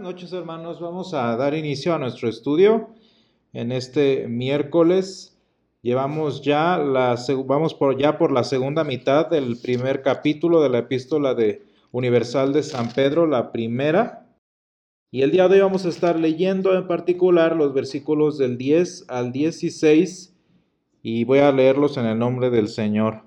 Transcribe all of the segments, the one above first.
Noches hermanos, vamos a dar inicio a nuestro estudio en este miércoles. Llevamos ya la, vamos por, ya por la segunda mitad del primer capítulo de la epístola de Universal de San Pedro, la primera. Y el día de hoy vamos a estar leyendo en particular los versículos del 10 al 16 y voy a leerlos en el nombre del Señor.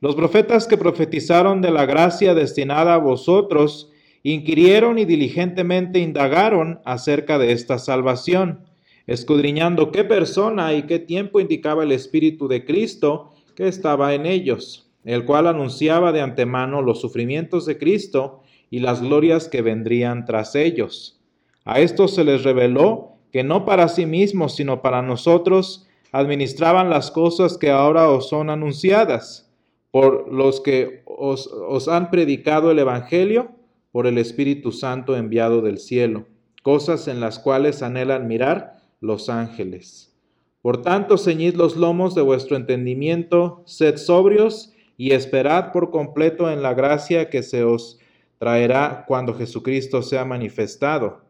Los profetas que profetizaron de la gracia destinada a vosotros, inquirieron y diligentemente indagaron acerca de esta salvación, escudriñando qué persona y qué tiempo indicaba el Espíritu de Cristo que estaba en ellos, el cual anunciaba de antemano los sufrimientos de Cristo y las glorias que vendrían tras ellos. A estos se les reveló que no para sí mismos, sino para nosotros, administraban las cosas que ahora os son anunciadas, por los que os, os han predicado el Evangelio, por el Espíritu Santo enviado del cielo, cosas en las cuales anhelan mirar los ángeles. Por tanto, ceñid los lomos de vuestro entendimiento, sed sobrios y esperad por completo en la gracia que se os traerá cuando Jesucristo sea manifestado.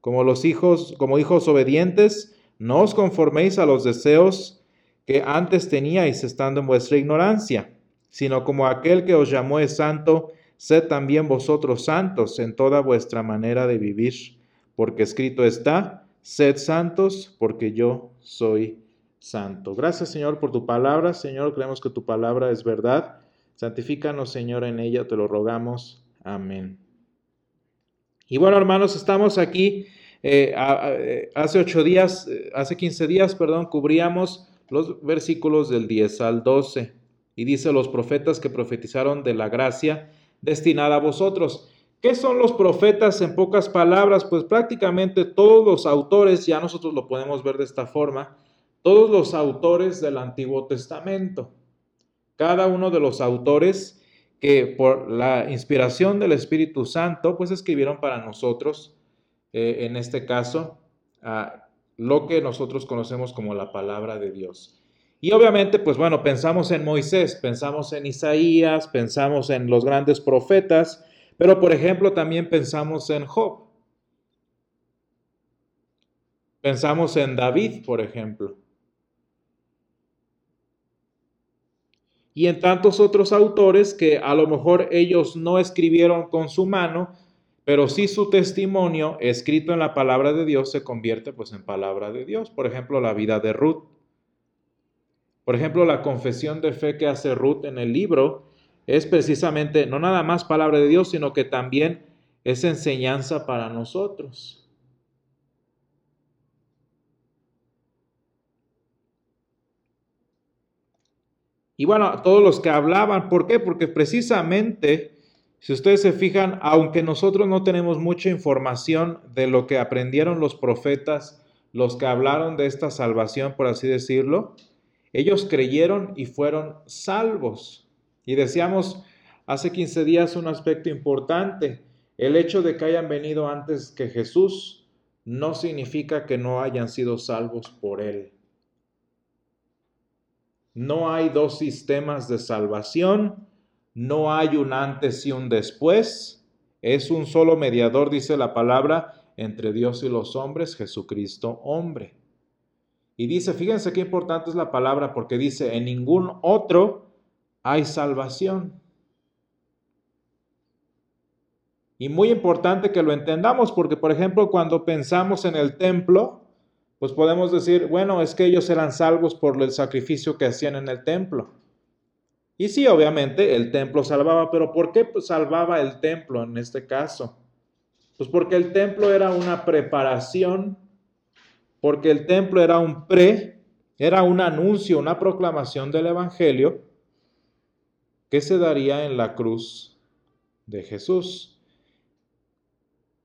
Como los hijos, como hijos obedientes, no os conforméis a los deseos que antes teníais estando en vuestra ignorancia, sino como aquel que os llamó es santo, sed también vosotros santos en toda vuestra manera de vivir, porque escrito está, sed santos porque yo soy santo. Gracias Señor por tu palabra, Señor, creemos que tu palabra es verdad. Santifícanos Señor en ella, te lo rogamos. Amén. Y bueno hermanos, estamos aquí. Eh, eh, hace ocho días, eh, hace quince días, perdón, cubríamos los versículos del 10 al 12. Y dice los profetas que profetizaron de la gracia destinada a vosotros. ¿Qué son los profetas en pocas palabras? Pues prácticamente todos los autores, ya nosotros lo podemos ver de esta forma, todos los autores del Antiguo Testamento. Cada uno de los autores que por la inspiración del Espíritu Santo, pues escribieron para nosotros, eh, en este caso, lo que nosotros conocemos como la palabra de Dios. Y obviamente, pues bueno, pensamos en Moisés, pensamos en Isaías, pensamos en los grandes profetas, pero por ejemplo también pensamos en Job. Pensamos en David, por ejemplo. Y en tantos otros autores que a lo mejor ellos no escribieron con su mano, pero sí su testimonio escrito en la palabra de Dios se convierte pues en palabra de Dios. Por ejemplo, la vida de Ruth. Por ejemplo, la confesión de fe que hace Ruth en el libro es precisamente no nada más palabra de Dios, sino que también es enseñanza para nosotros. Y bueno, todos los que hablaban, ¿por qué? Porque precisamente, si ustedes se fijan, aunque nosotros no tenemos mucha información de lo que aprendieron los profetas, los que hablaron de esta salvación, por así decirlo, ellos creyeron y fueron salvos. Y decíamos hace 15 días un aspecto importante. El hecho de que hayan venido antes que Jesús no significa que no hayan sido salvos por Él. No hay dos sistemas de salvación, no hay un antes y un después. Es un solo mediador, dice la palabra, entre Dios y los hombres, Jesucristo hombre. Y dice, fíjense qué importante es la palabra porque dice, en ningún otro hay salvación. Y muy importante que lo entendamos porque, por ejemplo, cuando pensamos en el templo, pues podemos decir, bueno, es que ellos eran salvos por el sacrificio que hacían en el templo. Y sí, obviamente el templo salvaba, pero ¿por qué salvaba el templo en este caso? Pues porque el templo era una preparación porque el templo era un pre, era un anuncio, una proclamación del Evangelio que se daría en la cruz de Jesús.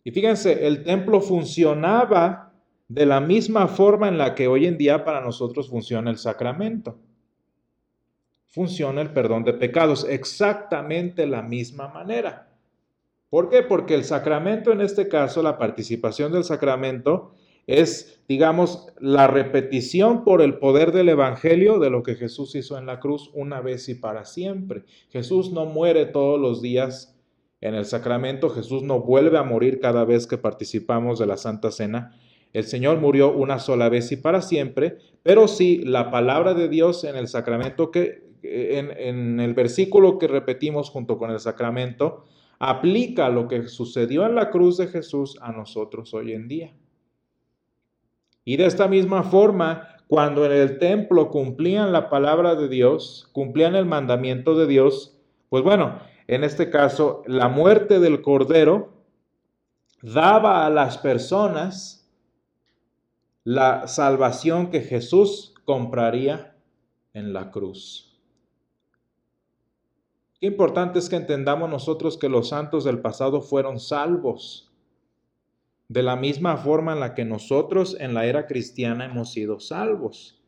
Y fíjense, el templo funcionaba de la misma forma en la que hoy en día para nosotros funciona el sacramento. Funciona el perdón de pecados, exactamente la misma manera. ¿Por qué? Porque el sacramento, en este caso, la participación del sacramento, es, digamos, la repetición por el poder del Evangelio de lo que Jesús hizo en la cruz una vez y para siempre. Jesús no muere todos los días En el sacramento Jesús no vuelve a morir cada vez que participamos de la Santa Cena. El Señor murió una sola vez y para siempre, pero sí la palabra de Dios en el sacramento que en, en el versículo que repetimos junto con el sacramento aplica lo que sucedió en la cruz de Jesús a nosotros hoy en día. Y de esta misma forma, cuando en el templo cumplían la palabra de Dios, cumplían el mandamiento de Dios, pues bueno, en este caso, la muerte del Cordero daba a las personas la salvación que Jesús compraría en la cruz. Qué importante es que entendamos nosotros que los santos del pasado fueron salvos de la misma forma en la que nosotros en la era cristiana hemos sido salvos.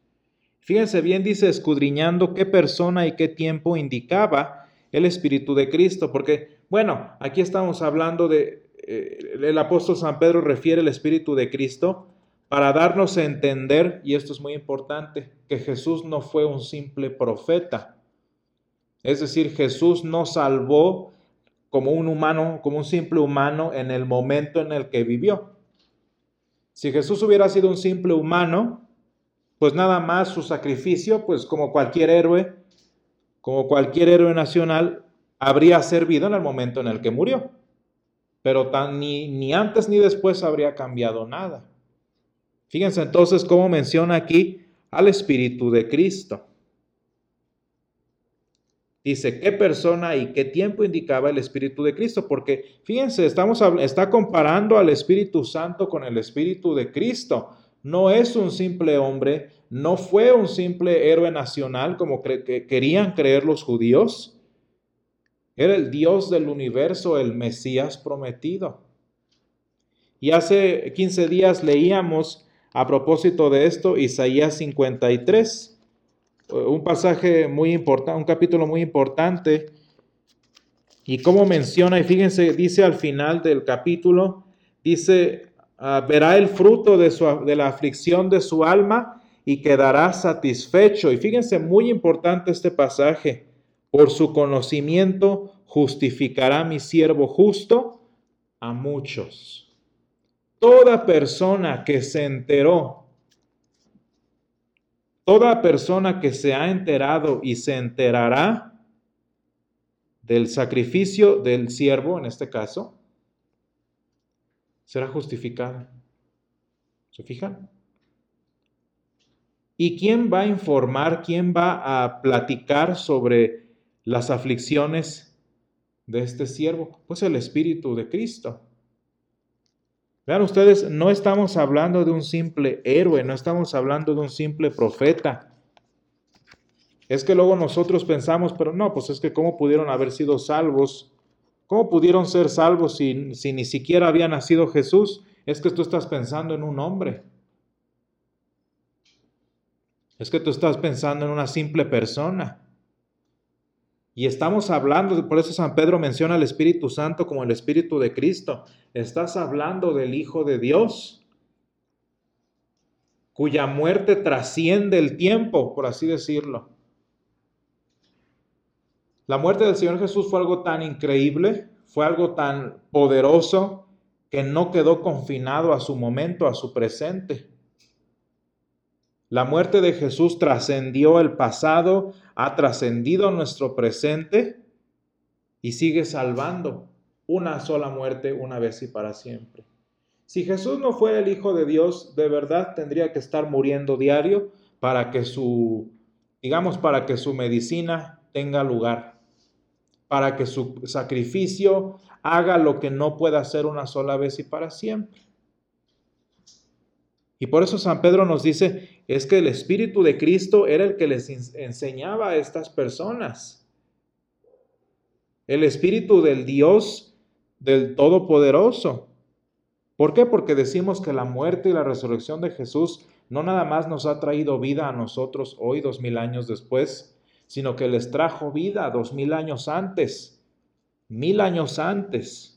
Fíjense bien, dice, escudriñando qué persona y qué tiempo indicaba el Espíritu de Cristo, porque, bueno, aquí estamos hablando de, eh, el apóstol San Pedro refiere el Espíritu de Cristo para darnos a entender, y esto es muy importante, que Jesús no fue un simple profeta. Es decir, Jesús no salvó como un humano, como un simple humano en el momento en el que vivió. Si Jesús hubiera sido un simple humano, pues nada más su sacrificio, pues como cualquier héroe, como cualquier héroe nacional, habría servido en el momento en el que murió. Pero tan, ni, ni antes ni después habría cambiado nada. Fíjense entonces cómo menciona aquí al Espíritu de Cristo. Dice, ¿qué persona y qué tiempo indicaba el Espíritu de Cristo? Porque fíjense, estamos, está comparando al Espíritu Santo con el Espíritu de Cristo. No es un simple hombre, no fue un simple héroe nacional como querían creer los judíos. Era el Dios del universo, el Mesías prometido. Y hace 15 días leíamos a propósito de esto Isaías 53, un pasaje muy importante, un capítulo muy importante. Y como menciona, y fíjense, dice al final del capítulo, dice, ah, verá el fruto de, su, de la aflicción de su alma y quedará satisfecho. Y fíjense, muy importante este pasaje. Por su conocimiento justificará mi siervo justo a muchos. Toda persona que se enteró, toda persona que se ha enterado y se enterará del sacrificio del siervo, en este caso, será justificada. ¿Se fijan? ¿Y quién va a informar, quién va a platicar sobre las aflicciones de este siervo? Pues el Espíritu de Cristo. Vean ustedes, no estamos hablando de un simple héroe, no estamos hablando de un simple profeta. Es que luego nosotros pensamos, pero no, pues es que cómo pudieron haber sido salvos, cómo pudieron ser salvos si, si ni siquiera había nacido Jesús. Es que tú estás pensando en un hombre. Es que tú estás pensando en una simple persona. Y estamos hablando, por eso San Pedro menciona al Espíritu Santo como el Espíritu de Cristo. Estás hablando del Hijo de Dios, cuya muerte trasciende el tiempo, por así decirlo. La muerte del Señor Jesús fue algo tan increíble, fue algo tan poderoso, que no quedó confinado a su momento, a su presente. La muerte de Jesús trascendió el pasado, ha trascendido nuestro presente y sigue salvando una sola muerte una vez y para siempre. Si Jesús no fuera el Hijo de Dios, de verdad tendría que estar muriendo diario para que su, digamos, para que su medicina tenga lugar, para que su sacrificio haga lo que no pueda hacer una sola vez y para siempre. Y por eso San Pedro nos dice, es que el Espíritu de Cristo era el que les enseñaba a estas personas. El Espíritu del Dios del Todopoderoso. ¿Por qué? Porque decimos que la muerte y la resurrección de Jesús no nada más nos ha traído vida a nosotros hoy, dos mil años después, sino que les trajo vida dos mil años antes, mil años antes.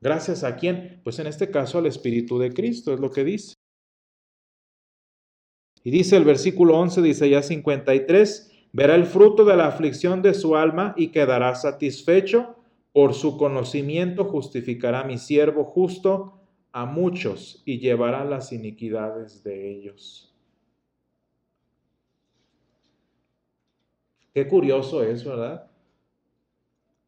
¿Gracias a quién? Pues en este caso al Espíritu de Cristo, es lo que dice. Y dice el versículo 11 de Isaías 53, verá el fruto de la aflicción de su alma y quedará satisfecho. Por su conocimiento justificará mi siervo justo a muchos y llevará las iniquidades de ellos. Qué curioso es, ¿verdad?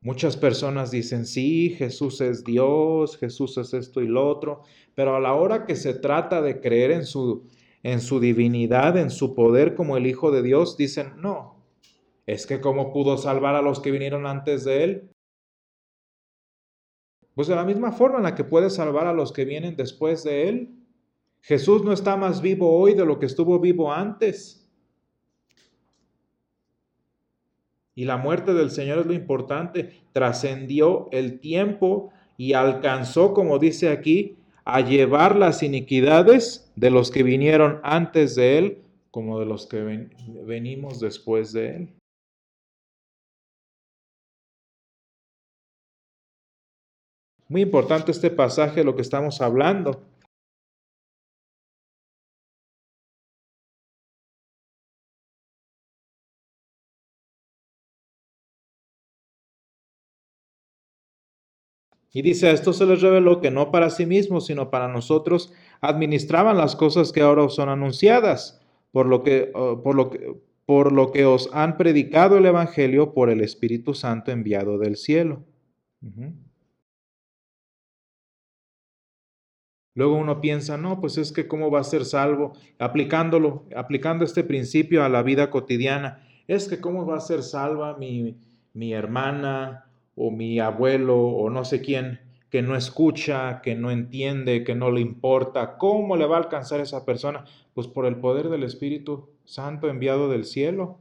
Muchas personas dicen, sí, Jesús es Dios, Jesús es esto y lo otro, pero a la hora que se trata de creer en su, en su divinidad, en su poder como el Hijo de Dios, dicen, no, es que cómo pudo salvar a los que vinieron antes de Él. Pues de la misma forma en la que puede salvar a los que vienen después de Él. Jesús no está más vivo hoy de lo que estuvo vivo antes. Y la muerte del Señor es lo importante. Trascendió el tiempo y alcanzó, como dice aquí, a llevar las iniquidades de los que vinieron antes de Él, como de los que venimos después de Él. Muy importante este pasaje, lo que estamos hablando. Y dice, esto se les reveló que no para sí mismos, sino para nosotros administraban las cosas que ahora os son anunciadas, por lo que, por lo que, por lo que os han predicado el Evangelio por el Espíritu Santo enviado del cielo. Luego uno piensa, no, pues es que cómo va a ser salvo, aplicándolo, aplicando este principio a la vida cotidiana, es que cómo va a ser salva mi, mi hermana o mi abuelo o no sé quién que no escucha, que no entiende, que no le importa, ¿cómo le va a alcanzar esa persona? Pues por el poder del Espíritu Santo enviado del cielo.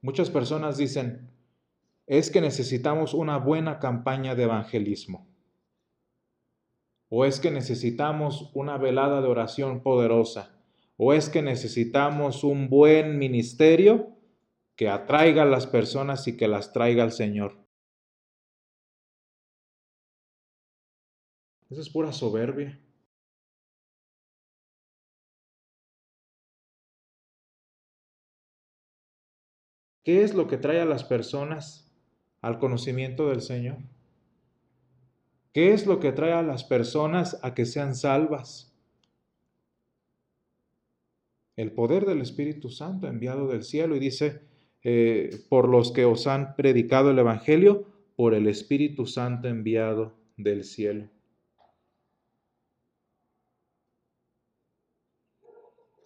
Muchas personas dicen, es que necesitamos una buena campaña de evangelismo. O es que necesitamos una velada de oración poderosa ¿O es que necesitamos un buen ministerio que atraiga a las personas y que las traiga al Señor? Eso es pura soberbia. ¿Qué es lo que trae a las personas al conocimiento del Señor? ¿Qué es lo que trae a las personas a que sean salvas? El poder del Espíritu Santo enviado del cielo y dice, eh, por los que os han predicado el Evangelio, por el Espíritu Santo enviado del cielo.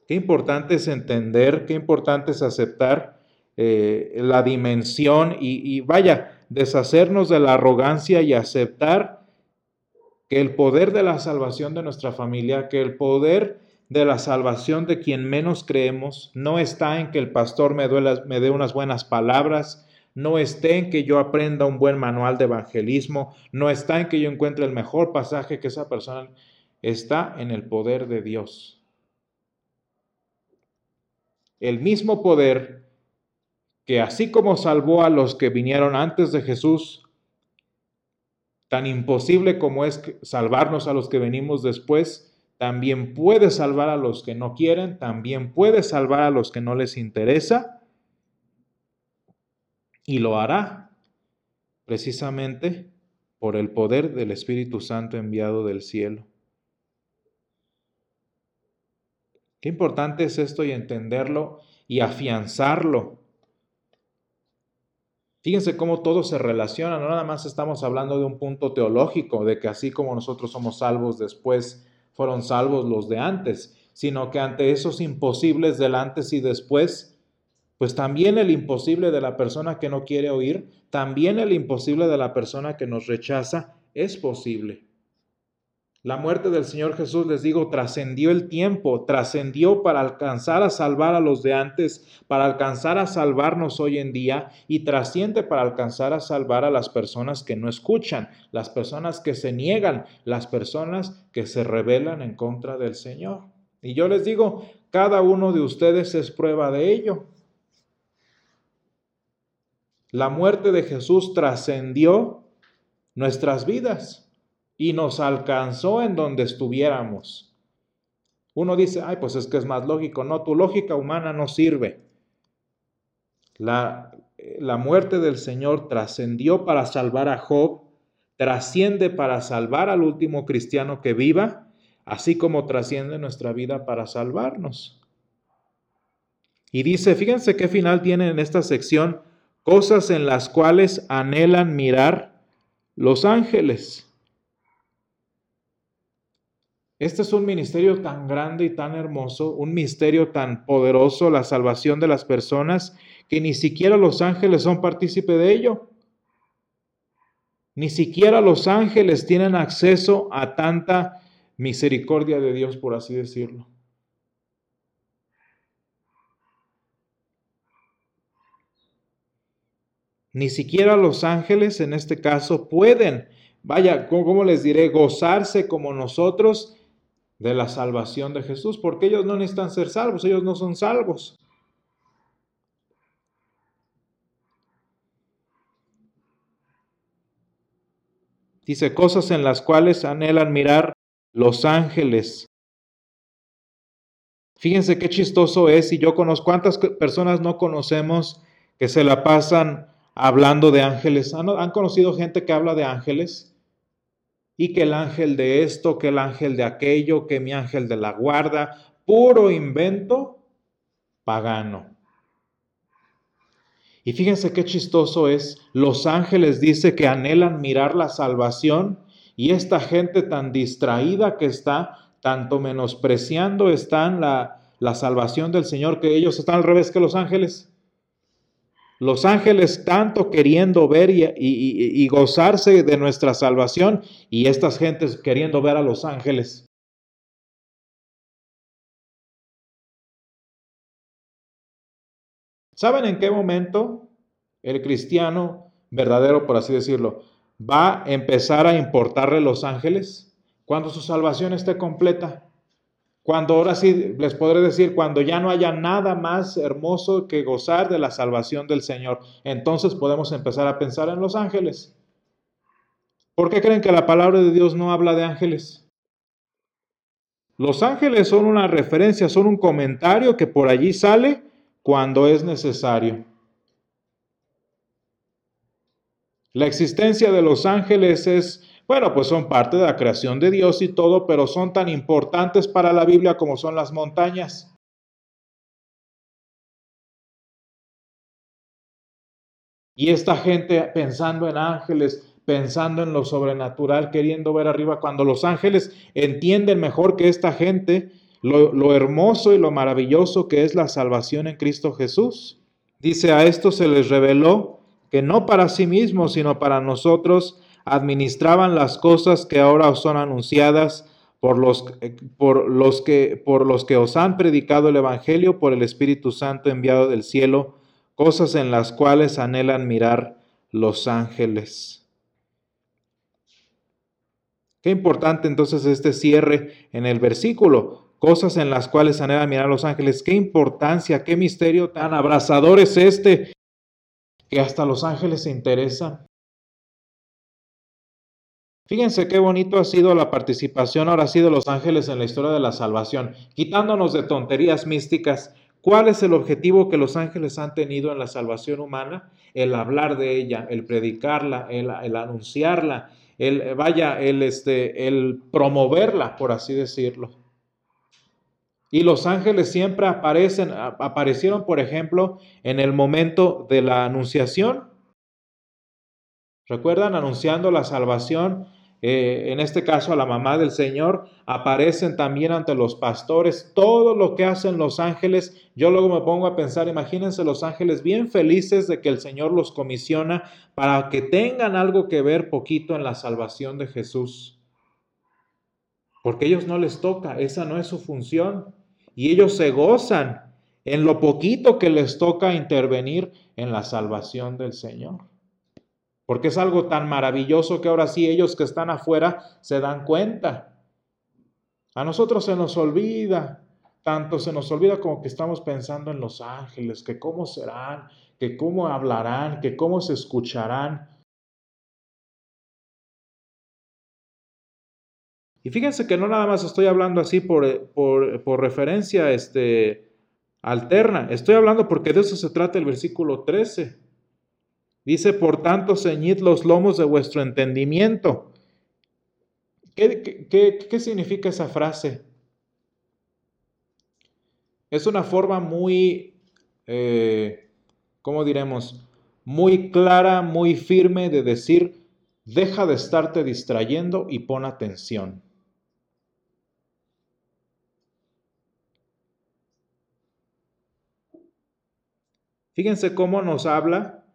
Qué importante es entender, qué importante es aceptar eh, la dimensión y, y vaya, deshacernos de la arrogancia y aceptar que el poder de la salvación de nuestra familia, que el poder de la salvación de quien menos creemos no está en que el pastor me, dé unas buenas palabras, no está en que yo aprenda un buen manual de evangelismo, no está en que yo encuentre el mejor pasaje que esa persona, está en el poder de Dios. El mismo poder que así como salvó a los que vinieron antes de Jesús, tan imposible como es salvarnos a los que venimos después, también puede salvar a los que no quieren, también puede salvar a los que no les interesa y lo hará precisamente por el poder del Espíritu Santo enviado del cielo. Qué importante es esto y entenderlo y afianzarlo. Fíjense cómo todo se relaciona, no nada más estamos hablando de un punto teológico, de que así como nosotros somos salvos después fueron salvos los de antes, sino que ante esos imposibles del antes y después, pues también el imposible de la persona que no quiere oír, también el imposible de la persona que nos rechaza, es posible. La muerte del Señor Jesús, les digo, trascendió el tiempo, trascendió para alcanzar a salvar a los de antes, para alcanzar a salvarnos hoy en día y trasciende para alcanzar a salvar a las personas que no escuchan, las personas que se niegan, las personas que se rebelan en contra del Señor. Y yo les digo, cada uno de ustedes es prueba de ello. La muerte de Jesús trascendió nuestras vidas y nos alcanzó en donde estuviéramos. Uno dice, ay, pues es que es más lógico. No, tu lógica humana no sirve. La, la muerte del Señor trascendió para salvar a Job, trasciende para salvar al último cristiano que viva, así como trasciende nuestra vida para salvarnos. Y dice, fíjense qué final tiene en esta sección, cosas en las cuales anhelan mirar los ángeles. Este es un ministerio tan grande y tan hermoso, un misterio tan poderoso, la salvación de las personas, que ni siquiera los ángeles son partícipe de ello. Ni siquiera los ángeles tienen acceso a tanta misericordia de Dios, por así decirlo. Ni siquiera los ángeles en este caso pueden, vaya, ¿cómo les diré? Gozarse como nosotros de la salvación de Jesús, porque ellos no necesitan ser salvos, ellos no son salvos. Dice cosas en las cuales anhelan mirar los ángeles. Fíjense qué chistoso es, y yo conozco cuántas personas no conocemos que se la pasan hablando de ángeles. ¿Han, ¿Han, conocido gente que habla de ángeles? Y que el ángel de esto, que el ángel de aquello, que mi ángel de la guarda, puro invento pagano. Y fíjense qué chistoso es, los ángeles dice que anhelan mirar la salvación y esta gente tan distraída que está, tanto menospreciando están la, la salvación del Señor, que ellos están al revés que los ángeles. Los ángeles tanto queriendo ver y, gozarse de nuestra salvación y estas gentes queriendo ver a los ángeles. ¿Saben en qué momento el cristiano verdadero, por así decirlo, va a empezar a importarle los ángeles? Cuando su salvación esté completa. Cuando ahora sí les podré decir, cuando ya no haya nada más hermoso que gozar de la salvación del Señor, entonces podemos empezar a pensar en los ángeles. ¿Por qué creen que la palabra de Dios no habla de ángeles? Los ángeles son una referencia, son un comentario que por allí sale cuando es necesario. La existencia de los ángeles es bueno, pues son parte de la creación de Dios y todo, pero son tan importantes para la Biblia como son las montañas. Y esta gente pensando en ángeles, pensando en lo sobrenatural, queriendo ver arriba, cuando los ángeles entienden mejor que esta gente lo, lo, hermoso y lo maravilloso que es la salvación en Cristo Jesús. Dice, a esto se les reveló que no para sí mismos, sino para nosotros, administraban las cosas que ahora os son anunciadas por los, eh, por los, que, por los que os han predicado el Evangelio por el Espíritu Santo enviado del cielo, cosas en las cuales anhelan mirar los ángeles. Qué importante entonces este cierre en el versículo, cosas en las cuales anhelan mirar los ángeles. Qué importancia, qué misterio tan abrazador es este, que hasta los ángeles se interesan. Fíjense qué bonito ha sido la participación ahora sí de los ángeles en la historia de la salvación, quitándonos de tonterías místicas. ¿Cuál es el objetivo que los ángeles han tenido en la salvación humana? El hablar de ella, el predicarla, el, anunciarla, el vaya, el, este, el promoverla, por así decirlo. Y los ángeles siempre aparecen, aparecieron, por ejemplo, en el momento de la anunciación. ¿Recuerdan? Anunciando la salvación eh, en este caso a la mamá del Señor, aparecen también ante los pastores, todo lo que hacen los ángeles, yo luego me pongo a pensar, imagínense los ángeles bien felices de que el Señor los comisiona para que tengan algo que ver poquito en la salvación de Jesús. Porque ellos no les toca, esa no es su función. Y ellos se gozan en lo poquito que les toca intervenir en la salvación del Señor porque es algo tan maravilloso que ahora sí ellos que están afuera se dan cuenta. A nosotros se nos olvida, tanto se nos olvida como que estamos pensando en los ángeles, que cómo serán, que cómo hablarán, que cómo se escucharán. Y fíjense que no nada más estoy hablando así por, por, referencia este, alterna, estoy hablando porque de eso se trata el versículo 13. Dice, por tanto, ceñid los lomos de vuestro entendimiento. ¿Qué, qué significa esa frase? Es una forma muy, eh, ¿cómo diremos? Muy clara, muy firme de decir, deja de estarte distrayendo y pon atención. Fíjense cómo nos habla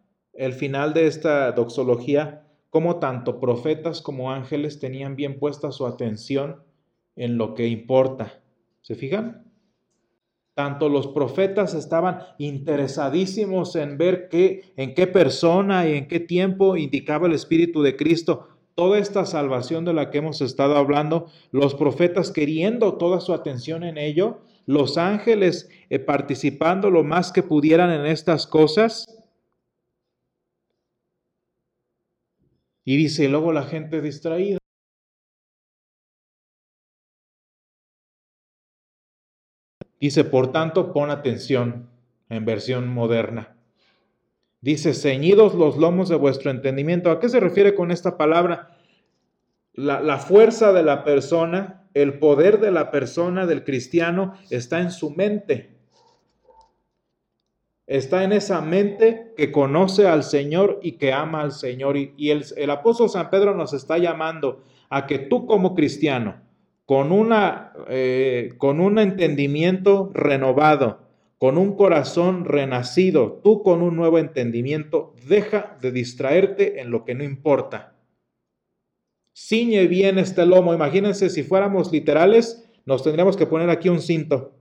el final de esta doxología, cómo tanto profetas como ángeles tenían bien puesta su atención en lo que importa. ¿Se fijan? Tanto los profetas estaban interesadísimos en ver qué, en qué persona y en qué tiempo indicaba el Espíritu de Cristo toda esta salvación de la que hemos estado hablando, los profetas queriendo toda su atención en ello, los ángeles eh, participando lo más que pudieran en estas cosas. Y dice, luego la gente distraída. Dice, por tanto, pon atención en versión moderna. Dice, ceñidos los lomos de vuestro entendimiento. ¿A qué se refiere con esta palabra? La, la, fuerza de la persona, el poder de la persona, del cristiano, está en su mente. Está en esa mente que conoce al Señor y que ama al Señor. Y, el apóstol San Pedro nos está llamando a que tú como cristiano, con, una, eh, con un entendimiento renovado, con un corazón renacido, tú con un nuevo entendimiento, deja de distraerte en lo que no importa. Ciñe bien este lomo. Imagínense si fuéramos literales, nos tendríamos que poner aquí un cinto.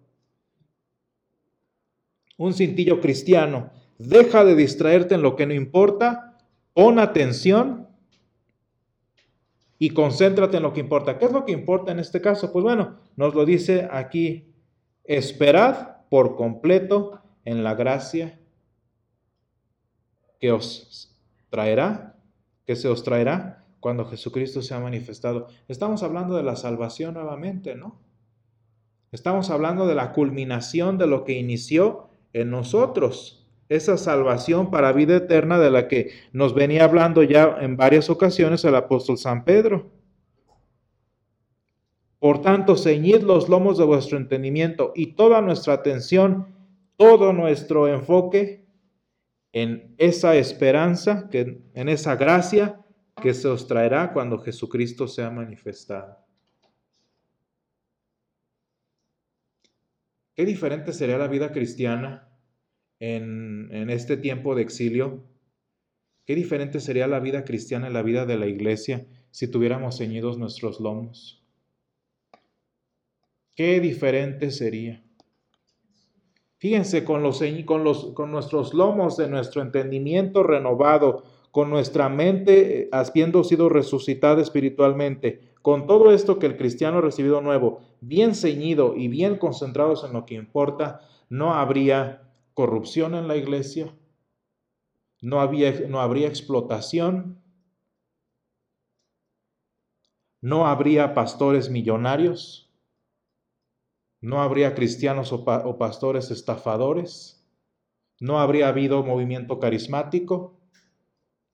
Un cintillo cristiano. Deja de distraerte en lo que no importa. Pon atención y concéntrate en lo que importa. ¿Qué es lo que importa en este caso? Pues bueno, nos lo dice aquí, esperad por completo en la gracia que os traerá, que se os traerá cuando Jesucristo se ha manifestado. Estamos hablando de la salvación nuevamente, ¿no? Estamos hablando de la culminación de lo que inició en nosotros esa salvación para vida eterna de la que nos venía hablando ya en varias ocasiones el apóstol San Pedro. Por tanto, ceñid los lomos de vuestro entendimiento y toda nuestra atención, todo nuestro enfoque en esa esperanza, en esa gracia que se os traerá cuando Jesucristo sea manifestado. Qué diferente sería la vida cristiana en, este tiempo de exilio, qué diferente sería la vida cristiana y la vida de la iglesia si tuviéramos ceñidos nuestros lomos. Qué diferente sería. Fíjense, con, los, con, los, con nuestros lomos de nuestro entendimiento renovado, con nuestra mente eh, habiendo sido resucitada espiritualmente, con todo esto que el cristiano recibido nuevo, bien ceñido y bien concentrados en lo que importa, no habría corrupción en la iglesia, no, no habría explotación, no habría pastores millonarios, no habría cristianos o, o pastores estafadores, no habría habido movimiento carismático,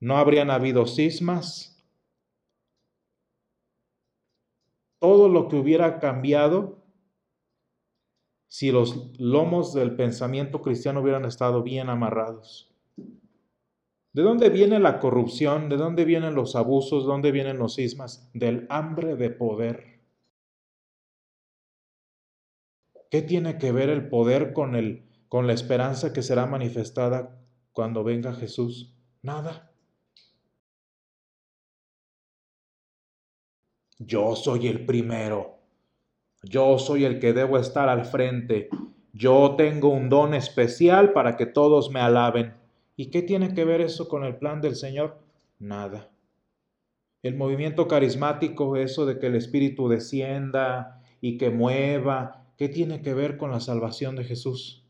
no habrían habido cismas. Todo lo que hubiera cambiado si los lomos del pensamiento cristiano hubieran estado bien amarrados. ¿De dónde viene la corrupción? ¿De dónde vienen los abusos? ¿De dónde vienen los sismas? Del hambre de poder. ¿Qué tiene que ver el poder con, el, con la esperanza que será manifestada cuando venga Jesús? Nada. Yo soy el primero. Yo soy el que debo estar al frente. Yo tengo un don especial para que todos me alaben. ¿Y qué tiene que ver eso con el plan del Señor? Nada. El movimiento carismático, eso de que el Espíritu descienda y que mueva, ¿qué tiene que ver con la salvación de Jesús?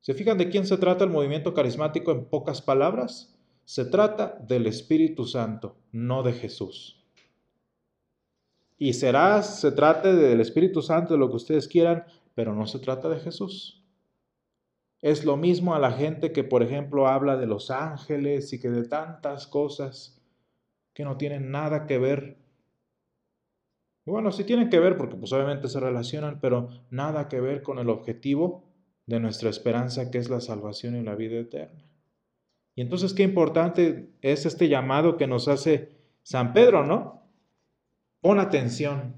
¿Se fijan de quién se trata el movimiento carismático en pocas palabras? Se trata del Espíritu Santo, no de Jesús. Y será, se trate del Espíritu Santo, de lo que ustedes quieran, pero no se trata de Jesús. Es lo mismo a la gente que, por ejemplo, habla de los ángeles y que de tantas cosas que no tienen nada que ver. bueno, sí tienen que ver porque pues obviamente se relacionan, pero nada que ver con el objetivo de nuestra esperanza que es la salvación y la vida eterna. Y entonces qué importante es este llamado que nos hace San Pedro, ¿no? Pon atención.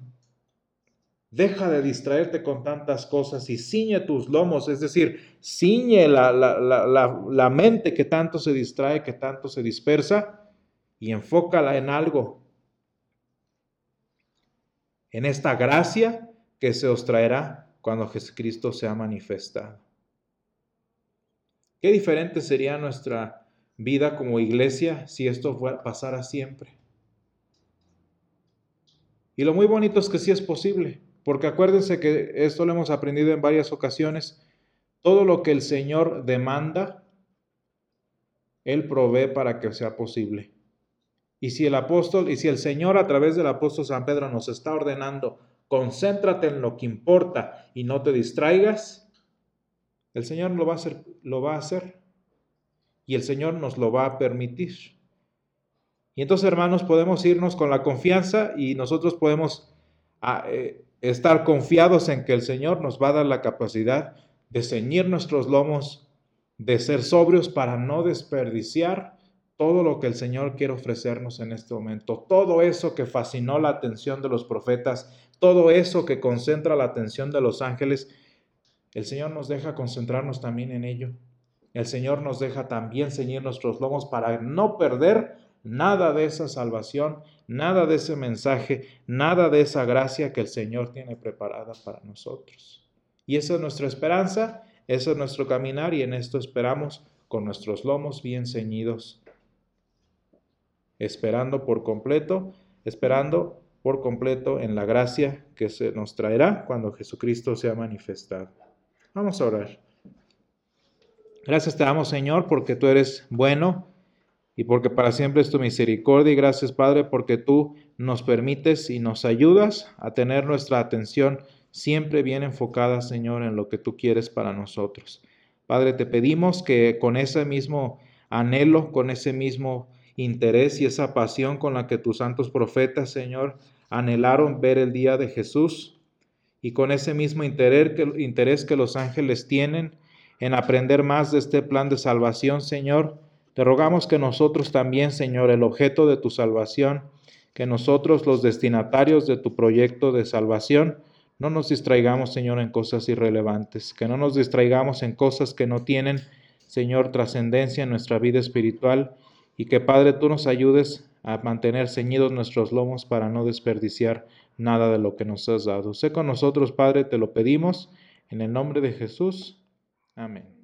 Deja de distraerte con tantas cosas y ciñe tus lomos, es decir, ciñe la, la, mente que tanto se distrae, que tanto se dispersa, y enfócala en algo, en esta gracia que se os traerá cuando Jesucristo sea manifestado. Qué diferente sería nuestra vida como iglesia si esto pasara siempre. Y lo muy bonito es que sí es posible, porque acuérdense que esto lo hemos aprendido en varias ocasiones. Todo lo que el Señor demanda, Él provee para que sea posible. Y si el apóstol, y si el Señor a través del apóstol San Pedro nos está ordenando, concéntrate en lo que importa y no te distraigas, el Señor lo va a hacer, lo va a hacer y el Señor nos lo va a permitir. Y entonces, hermanos, podemos irnos con la confianza y nosotros podemos ah, eh, estar confiados en que el Señor nos va a dar la capacidad de ceñir nuestros lomos, de ser sobrios para no desperdiciar todo lo que el Señor quiere ofrecernos en este momento, todo eso que fascinó la atención de los profetas, todo eso que concentra la atención de los ángeles, el Señor nos deja concentrarnos también en ello. El Señor nos deja también ceñir nuestros lomos para no perder nada de esa salvación, nada de ese mensaje, nada de esa gracia que el Señor tiene preparada para nosotros. Y esa es nuestra esperanza, ese es nuestro caminar y en esto esperamos con nuestros lomos bien ceñidos, esperando por completo, esperando por completo en la gracia que se nos traerá cuando Jesucristo sea manifestado. Vamos a orar. Gracias te damos, Señor, porque tú eres bueno y porque para siempre es tu misericordia. Y gracias, Padre, porque tú nos permites y nos ayudas a tener nuestra atención siempre bien enfocada, Señor, en lo que tú quieres para nosotros. Padre, te pedimos que con ese mismo anhelo, con ese mismo interés y esa pasión con la que tus santos profetas, Señor, anhelaron ver el día de Jesús, y con ese mismo interés que, interés que los ángeles tienen, en aprender más de este plan de salvación, Señor. Te rogamos que nosotros también, Señor, el objeto de tu salvación, que nosotros los destinatarios de tu proyecto de salvación, no nos distraigamos, Señor, en cosas irrelevantes, que no nos distraigamos en cosas que no tienen, Señor, trascendencia en nuestra vida espiritual y que, Padre, tú nos ayudes a mantener ceñidos nuestros lomos para no desperdiciar nada de lo que nos has dado. Sé con nosotros, Padre, te lo pedimos, en el nombre de Jesús. Amén.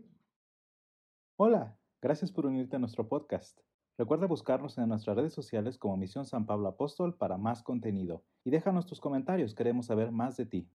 Hola, gracias por unirte a nuestro podcast. Recuerda buscarnos en nuestras redes sociales como Misión San Pablo Apóstol para más contenido y déjanos tus comentarios, queremos saber más de ti.